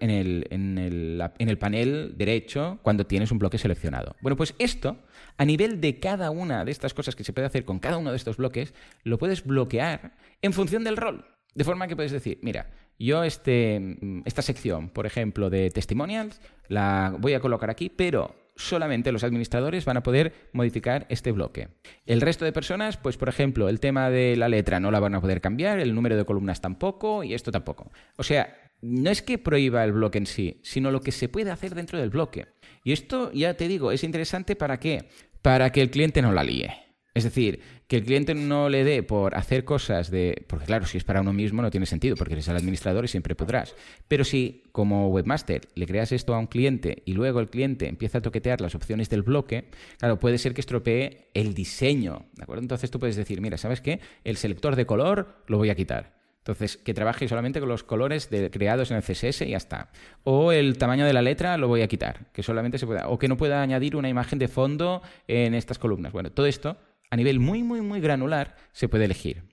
en el, en, el, en el panel derecho cuando tienes un bloque seleccionado. Bueno, pues esto, a nivel de cada una de estas cosas que se puede hacer con cada uno de estos bloques, lo puedes bloquear en función del rol. De forma que puedes decir, mira, yo este, esta sección, por ejemplo, de testimonials, la voy a colocar aquí, pero solamente los administradores van a poder modificar este bloque. El resto de personas, pues por ejemplo, el tema de la letra no la van a poder cambiar, el número de columnas tampoco y esto tampoco. O sea, no es que prohíba el bloque en sí, sino lo que se puede hacer dentro del bloque. Y esto, ya te digo, es interesante para qué? Para que el cliente no la líe. Es decir, que el cliente no le dé por hacer cosas de... Porque claro, si es para uno mismo no tiene sentido, porque eres el administrador y siempre podrás. Pero si como webmaster le creas esto a un cliente y luego el cliente empieza a toquetear las opciones del bloque, claro, puede ser que estropee el diseño. ¿De acuerdo? Entonces tú puedes decir, mira, ¿sabes qué? El selector de color lo voy a quitar. Entonces, que trabaje solamente con los colores creados en el CSS y ya está. O el tamaño de la letra lo voy a quitar, que solamente se pueda. O que no pueda añadir una imagen de fondo en estas columnas. Bueno, todo esto a nivel muy, muy, muy granular se puede elegir.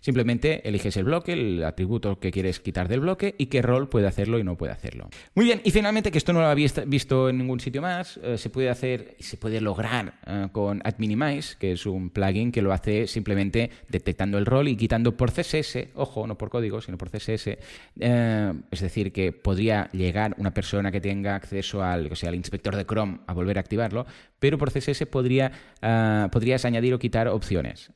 Simplemente eliges el bloque, el atributo que quieres quitar del bloque y qué rol puede hacerlo y no puede hacerlo. Muy bien, y finalmente, que esto no lo había visto en ningún sitio más, eh, se puede hacer y se puede lograr eh, con AdMinimize, que es un plugin que lo hace simplemente detectando el rol y quitando por CSS, ojo, no por código, sino por CSS. Eh, es decir, que podría llegar una persona que tenga acceso al, o sea, al inspector de Chrome a volver a activarlo, pero por CSS podría, podrías añadir o quitar opciones.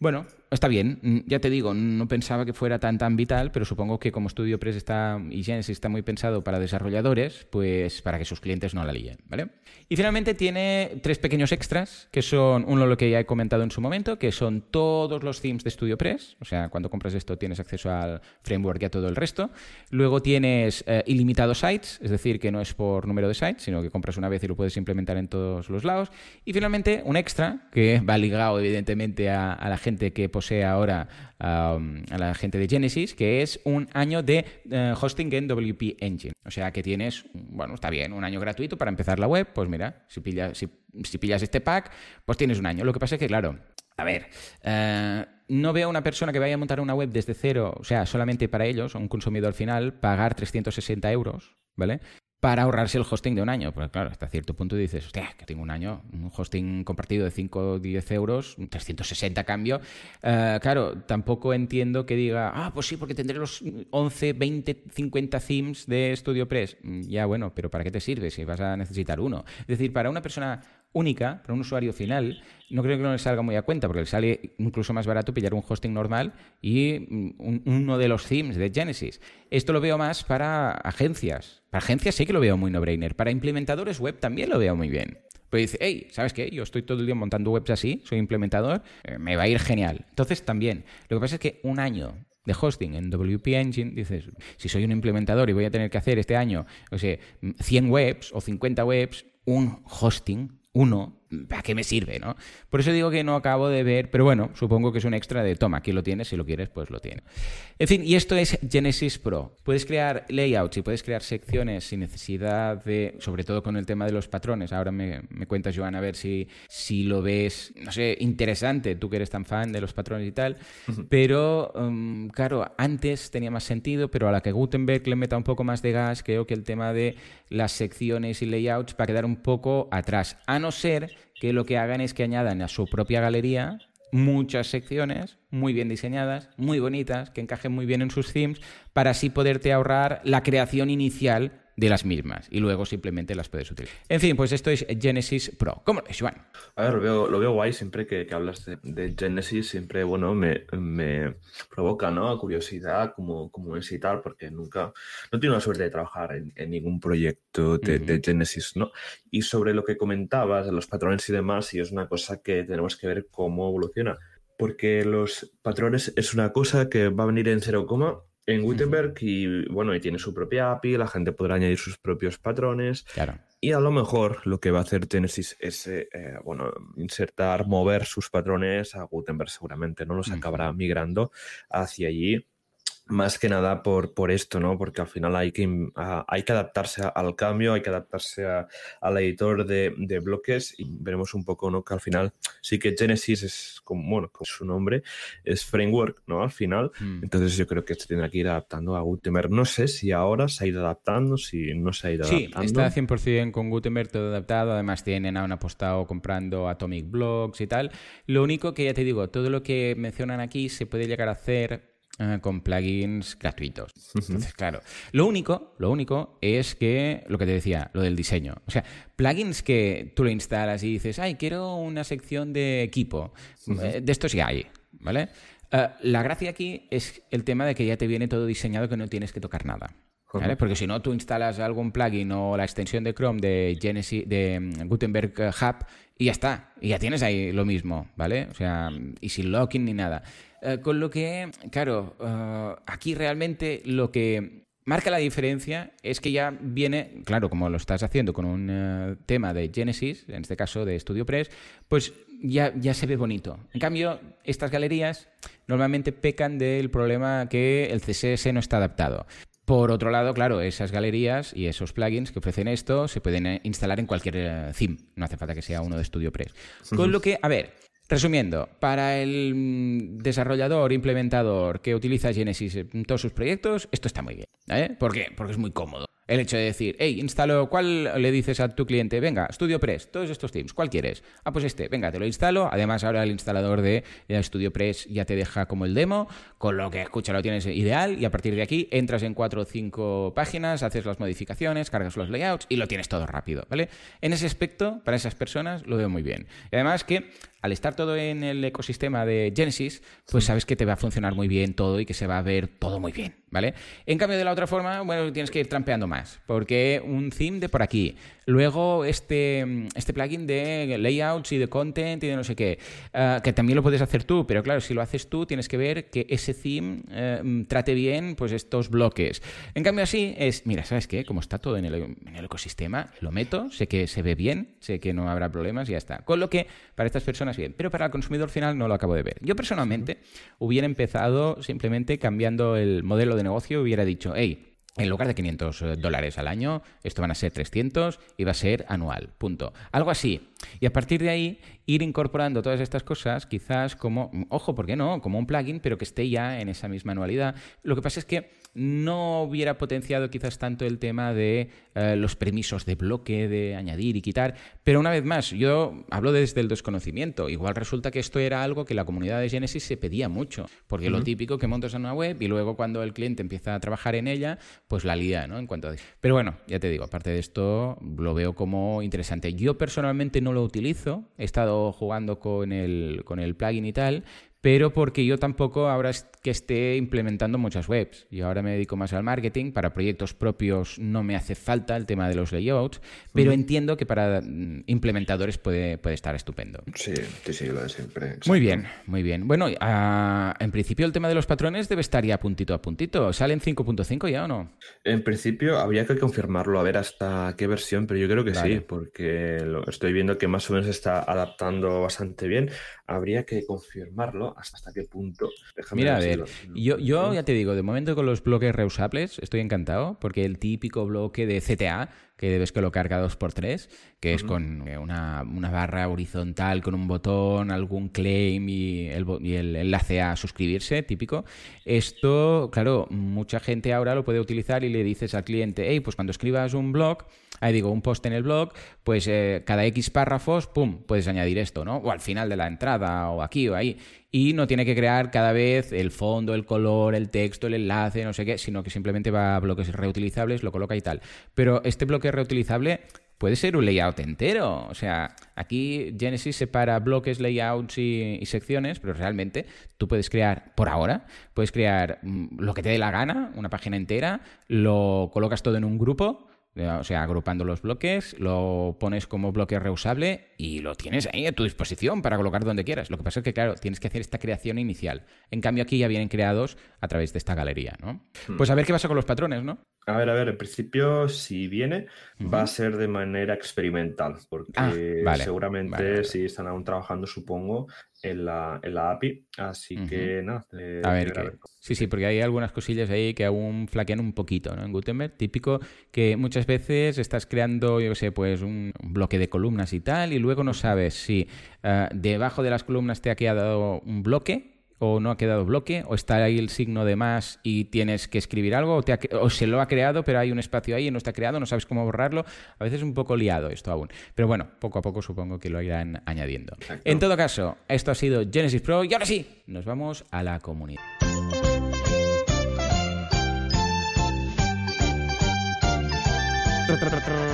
Bueno, está bien. Mm, ya te digo, no pensaba que fuera tan tan vital, pero supongo que como StudioPress está y Genesis está muy pensado para desarrolladores, pues para que sus clientes no la líen, ¿vale? Y finalmente tiene tres pequeños extras, que son uno lo que ya he comentado en su momento, que son todos los themes de StudioPress, o sea, cuando compras esto tienes acceso al framework y a todo el resto. Luego tienes eh, ilimitados sites, es decir, que no es por número de sites, sino que compras una vez y lo puedes implementar en todos los lados. Y finalmente un extra que va ligado evidentemente a, a la gente que posee ahora a la gente de Genesis, que es un año de eh, hosting en WP Engine. O sea que tienes, bueno, está bien, un año gratuito para empezar la web, pues mira, si pillas, si, pillas este pack, pues tienes un año. Lo que pasa es que, claro, a ver, eh, no veo a una persona que vaya a montar una web desde cero, o sea, solamente para ellos, un consumidor final, pagar 360 euros, ¿vale? Para ahorrarse el hosting de un año. Porque claro, hasta cierto punto dices, hostia, que tengo un año, un hosting compartido de 5 o 10 euros, 360 cambio. Eh, claro, tampoco entiendo que diga, ah, pues sí, porque tendré los 11, 20, 50 themes de StudioPress. Ya, bueno, pero ¿para qué te sirve si vas a necesitar uno? Es decir, para una persona única, para un usuario final, no creo que no le salga muy a cuenta, porque le sale incluso más barato pillar un hosting normal y mm, uno de los themes de Genesis. Esto lo veo más para agencias. Para agencias sí que lo veo muy no-brainer. Para implementadores web también lo veo muy bien. Pero dice, hey, ¿sabes qué? Yo estoy todo el día montando webs así, soy implementador, eh, me va a ir genial. Entonces también, lo que pasa es que un año de hosting en WP Engine, dices, si soy un implementador y voy a tener que hacer este año, o sea, 100 webs o 50 webs, un hosting uno, ¿para qué me sirve? ¿no? Por eso digo que no acabo de ver, pero bueno, supongo que es un extra de toma, aquí lo tienes, si lo quieres, pues lo tienes. En fin, y esto es Genesis Pro. Puedes crear layouts y puedes crear secciones sin necesidad de, sobre todo con el tema de los patrones. Ahora me, cuentas, Joan, a ver si, si lo ves, no sé, interesante, tú que eres tan fan de los patrones y tal. Pero, um, claro, antes tenía más sentido, pero a la que Gutenberg le meta un poco más de gas, creo que el tema de las secciones y layouts va a quedar un poco atrás. A no ser que lo que hagan es que añadan a su propia galería muchas secciones muy bien diseñadas, muy bonitas, que encajen muy bien en sus themes, para así poderte ahorrar la creación inicial de las mismas y luego simplemente las puedes utilizar. En fin, pues esto es Genesis Pro. ¿Cómo lo ves, Juan? A ver, lo veo, lo veo guay siempre que, hablas de, Genesis, siempre, bueno, me, provoca, ¿no? Curiosidad como, como es y tal, porque nunca, no tengo la suerte de trabajar en, ningún proyecto de, Genesis, ¿no? Y sobre lo que comentabas, de los patrones y demás, y es una cosa que tenemos que ver cómo evoluciona. Porque los patrones es una cosa que va a venir en cero coma en Gutenberg y bueno, y tiene su propia API, la gente podrá añadir sus propios patrones. Claro. Y a lo mejor lo que va a hacer Genesis es, eh, bueno, insertar, mover sus patrones a Gutenberg seguramente, ¿no? Los acabará migrando hacia allí más que nada por, por esto, ¿no? Porque al final hay que, hay que adaptarse al cambio, hay que adaptarse al editor de, bloques y veremos un poco, ¿no? Que al final sí que Genesis es como, bueno, como su nombre, es framework, ¿no? Al final. Hmm. Entonces yo creo que se tendrá que ir adaptando a Gutenberg. No sé si ahora se ha ido adaptando, si no se ha ido adaptando. Sí, está 100% con Gutenberg todo adaptado. Además tienen aún apostado comprando Atomic Blocks y tal. Lo único que ya te digo, todo lo que mencionan aquí se puede llegar a hacer eh, con plugins gratuitos. Entonces, claro, lo único, lo único es que, lo que te decía, lo del diseño. O sea, plugins que tú lo instalas y dices, ay, quiero una sección de equipo. Eh, de estos ya hay, ¿vale? Eh, la gracia aquí es el tema de que ya te viene todo diseñado que no tienes que tocar nada. ¿vale? Porque si no, tú instalas algún plugin o la extensión de Chrome de, Genesis, de mm, Gutenberg Hub y ya está. Y ya tienes ahí lo mismo, ¿vale? O sea, y sin locking ni nada. Eh, con lo que, claro, eh, aquí realmente lo que marca la diferencia es que ya viene, claro, como lo estás haciendo con un eh, tema de Genesis, en este caso de StudioPress, pues ya, ya se ve bonito. En cambio, estas galerías normalmente pecan del problema que el CSS no está adaptado. Por otro lado, claro, esas galerías y esos plugins que ofrecen esto se pueden instalar en cualquier theme. No hace falta que sea uno de StudioPress. Con lo que, a ver, Resumiendo, para el mm, desarrollador, implementador que utiliza Genesis en todos sus proyectos, esto está muy bien. ¿Por qué? Porque es muy cómodo. El hecho de decir, hey, instalo, ¿cuál le dices a tu cliente? Venga, StudioPress, todos estos teams, ¿cuál quieres? Ah, pues este, venga, te lo instalo. Además, ahora el instalador de StudioPress ya te deja como el demo, con lo que escucha lo tienes ideal y a partir de aquí entras en cuatro o cinco páginas, haces las modificaciones, cargas los layouts y lo tienes todo rápido, ¿vale? En ese aspecto, para esas personas, lo veo muy bien. Y además que al estar todo en el ecosistema de Genesis, pues sabes que te va a funcionar muy bien todo y que se va a ver todo muy bien, ¿vale? En cambio, de la otra forma, bueno, tienes que ir trampeando más más, porque un theme de por aquí, luego este, este plugin de layouts y de content y de no sé qué, eh, que también lo puedes hacer tú, pero claro, si lo haces tú tienes que ver que ese theme eh, trate bien pues estos bloques. En cambio así es, mira, ¿sabes qué? Como está todo en el, en el ecosistema, lo meto, sé que se ve bien, sé que no habrá problemas y ya está. Con lo que para estas personas bien, pero para el consumidor final no lo acabo de ver. Yo personalmente hubiera empezado simplemente cambiando el modelo de negocio, hubiera dicho, hey, en lugar de 500 eh, dólares al año, esto van a ser 300 y va a ser anual. Punto. Algo así. Y a partir de ahí, ir incorporando todas estas cosas, quizás como, ojo, ¿por qué no? Como un plugin, pero que esté ya en esa misma anualidad. Lo que pasa es que no hubiera potenciado quizás tanto el tema de eh, los permisos de bloque, de añadir y quitar. Pero una vez más, yo hablo desde el desconocimiento. Igual resulta que esto era algo que la comunidad de Genesis se pedía mucho. Porque lo típico que montas en una web y luego cuando el cliente empieza a trabajar en ella, pues la lía, ¿no? En cuanto a... Pero bueno, ya te digo, aparte de esto, lo veo como interesante. Yo personalmente no lo utilizo, he estado jugando con el, con el plugin y tal, pero porque yo tampoco ahora es que esté implementando muchas webs. y ahora me dedico más al marketing, para proyectos propios no me hace falta el tema de los layouts, pero entiendo que para mm, implementadores puede, puede estar estupendo. Sí, lo de siempre. Muy bien, muy bien. Bueno, ah, en principio el tema de los patrones debe estar ya puntito a puntito. ¿Sale en 5.5 ya o no? En principio habría que confirmarlo, a ver hasta qué versión, pero yo creo que sí, porque lo estoy viendo que más o menos se está adaptando bastante bien. Habría que confirmarlo hasta qué punto. Mira, a ver, yo, yo ya te digo, de momento con los bloques reusables estoy encantado, porque el típico bloque de CTA, que debes colocar cada dos por tres, que es con eh, una, barra horizontal con un botón, algún claim y el, y el, enlace a suscribirse, típico. Esto, claro, mucha gente ahora lo puede utilizar y le dices al cliente, hey, pues cuando escribas un blog, ahí digo, un post en el blog, pues eh, cada X párrafos, pum, puedes añadir esto, ¿no? O al final de la entrada, o aquí o ahí. Y no tiene que crear cada vez el fondo, el color, el texto, el enlace, no sé qué, sino que simplemente va a bloques reutilizables, lo coloca y tal. Pero este bloque reutilizable puede ser un layout entero. O sea, aquí Genesis separa bloques, layouts y, secciones, pero realmente tú puedes crear, por ahora, puedes crear mm, lo que te dé la gana, una página entera, lo colocas todo en un grupo o sea, agrupando los bloques, lo pones como bloque reusable y lo tienes ahí a tu disposición para colocar donde quieras. Lo que pasa es que, claro, tienes que hacer esta creación inicial. En cambio, aquí ya vienen creados a través de esta galería, ¿no? Hmm. Pues a ver qué pasa con los patrones, ¿no? A ver, a ver, en principio, si viene, va a ser de manera experimental, porque ah, seguramente si están aún trabajando, supongo, en la, en la API. Así que nada. a ver, sí, sí, porque hay algunas cosillas ahí que aún flaquean un poquito, ¿no? En Gutenberg, típico que muchas veces estás creando, yo sé, pues un, bloque de columnas y tal, y luego no sabes si eh, debajo de las columnas te ha quedado un bloque o no ha quedado bloque, o está ahí el signo de más y tienes que escribir algo, o, se lo ha creado, pero hay un espacio ahí y no está creado, no sabes cómo borrarlo. A veces es un poco liado esto aún. Pero bueno, poco a poco supongo que lo irán añadiendo. En todo caso, esto ha sido Genesis Pro y ahora sí, nos vamos a la comunidad.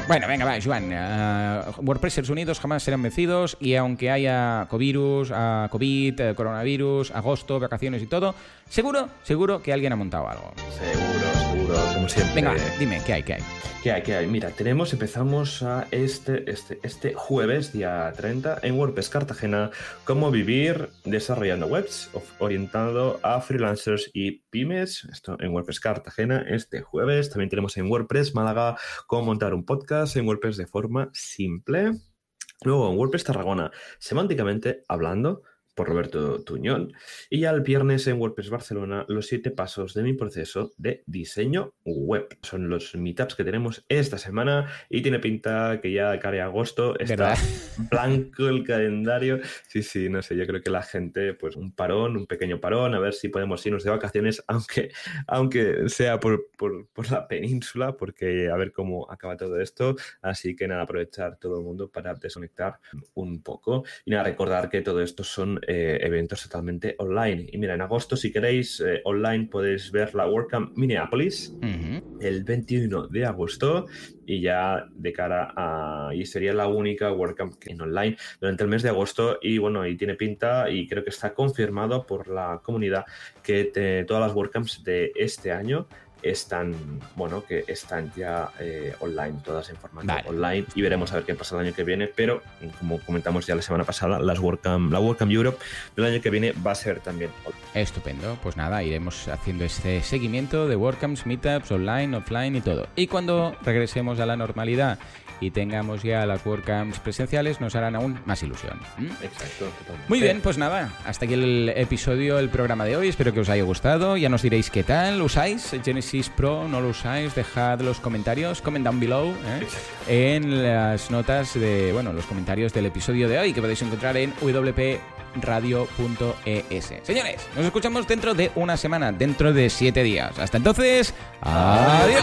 Bueno, venga, va, Joan. Uh, WordPressers unidos jamás serán vencidos y aunque haya covirus, uh, COVID, eh, coronavirus, agosto, vacaciones y todo, seguro, seguro que alguien ha montado algo. Seguro, seguro, como siempre. Venga, dime, ¿qué hay, qué hay? ¿Qué hay? ¿Qué hay? Mira, tenemos, empezamos a este, este, este jueves, día 30, en WordPress Cartagena, cómo vivir desarrollando webs, orientado a freelancers y pymes. Esto en WordPress Cartagena este jueves. También tenemos en WordPress Málaga, cómo montar un podcast en WordPress de forma simple. Luego en WordPress Tarragona, semánticamente hablando, Roberto Tuñón. Y ya el viernes en WordPress Barcelona, los siete pasos de mi proceso de diseño web. Son los meetups que tenemos esta semana y tiene pinta que ya de cara a agosto está blanco el <laughs> calendario. Sí, sí, no sé, yo creo que la gente, pues un parón, un pequeño parón, a ver si podemos irnos de vacaciones, aunque, aunque sea por, por, por la península, porque a ver cómo acaba todo esto. Así que nada, aprovechar todo el mundo para desconectar un poco. Y nada, recordar que todo esto son eh, eventos totalmente online. Y mira, en agosto, si queréis, eh, online podéis ver la WordCamp Minneapolis el 21 de agosto y ya de cara a... y sería la única WordCamp en online durante el mes de agosto y bueno, y tiene pinta y creo que está confirmado por la comunidad que todas las WordCamps de este año están, bueno, que están ya eh, online, todas en formato online y veremos a ver qué pasa el año que viene, pero como comentamos ya la semana pasada, las WordCamp, la WordCamp Europe del año que viene va a ser también. Estupendo, pues nada, iremos haciendo este seguimiento de WordCamps, Meetups, online, offline y todo. Y cuando regresemos a la normalidad y tengamos ya las WordCamps presenciales, nos harán aún más ilusión. Exacto. Muy bien, pues nada, hasta aquí el episodio, el programa de hoy. Espero que os haya gustado. Ya nos diréis qué tal. ¿Usáis Genesis Pro? ¿No lo usáis? Dejad los comentarios, comment down below, ¿eh? en las notas de, bueno, los comentarios del episodio de hoy que podéis encontrar en wpradio.es. Señores, nos escuchamos dentro de una semana, dentro de siete días. Hasta entonces, adiós.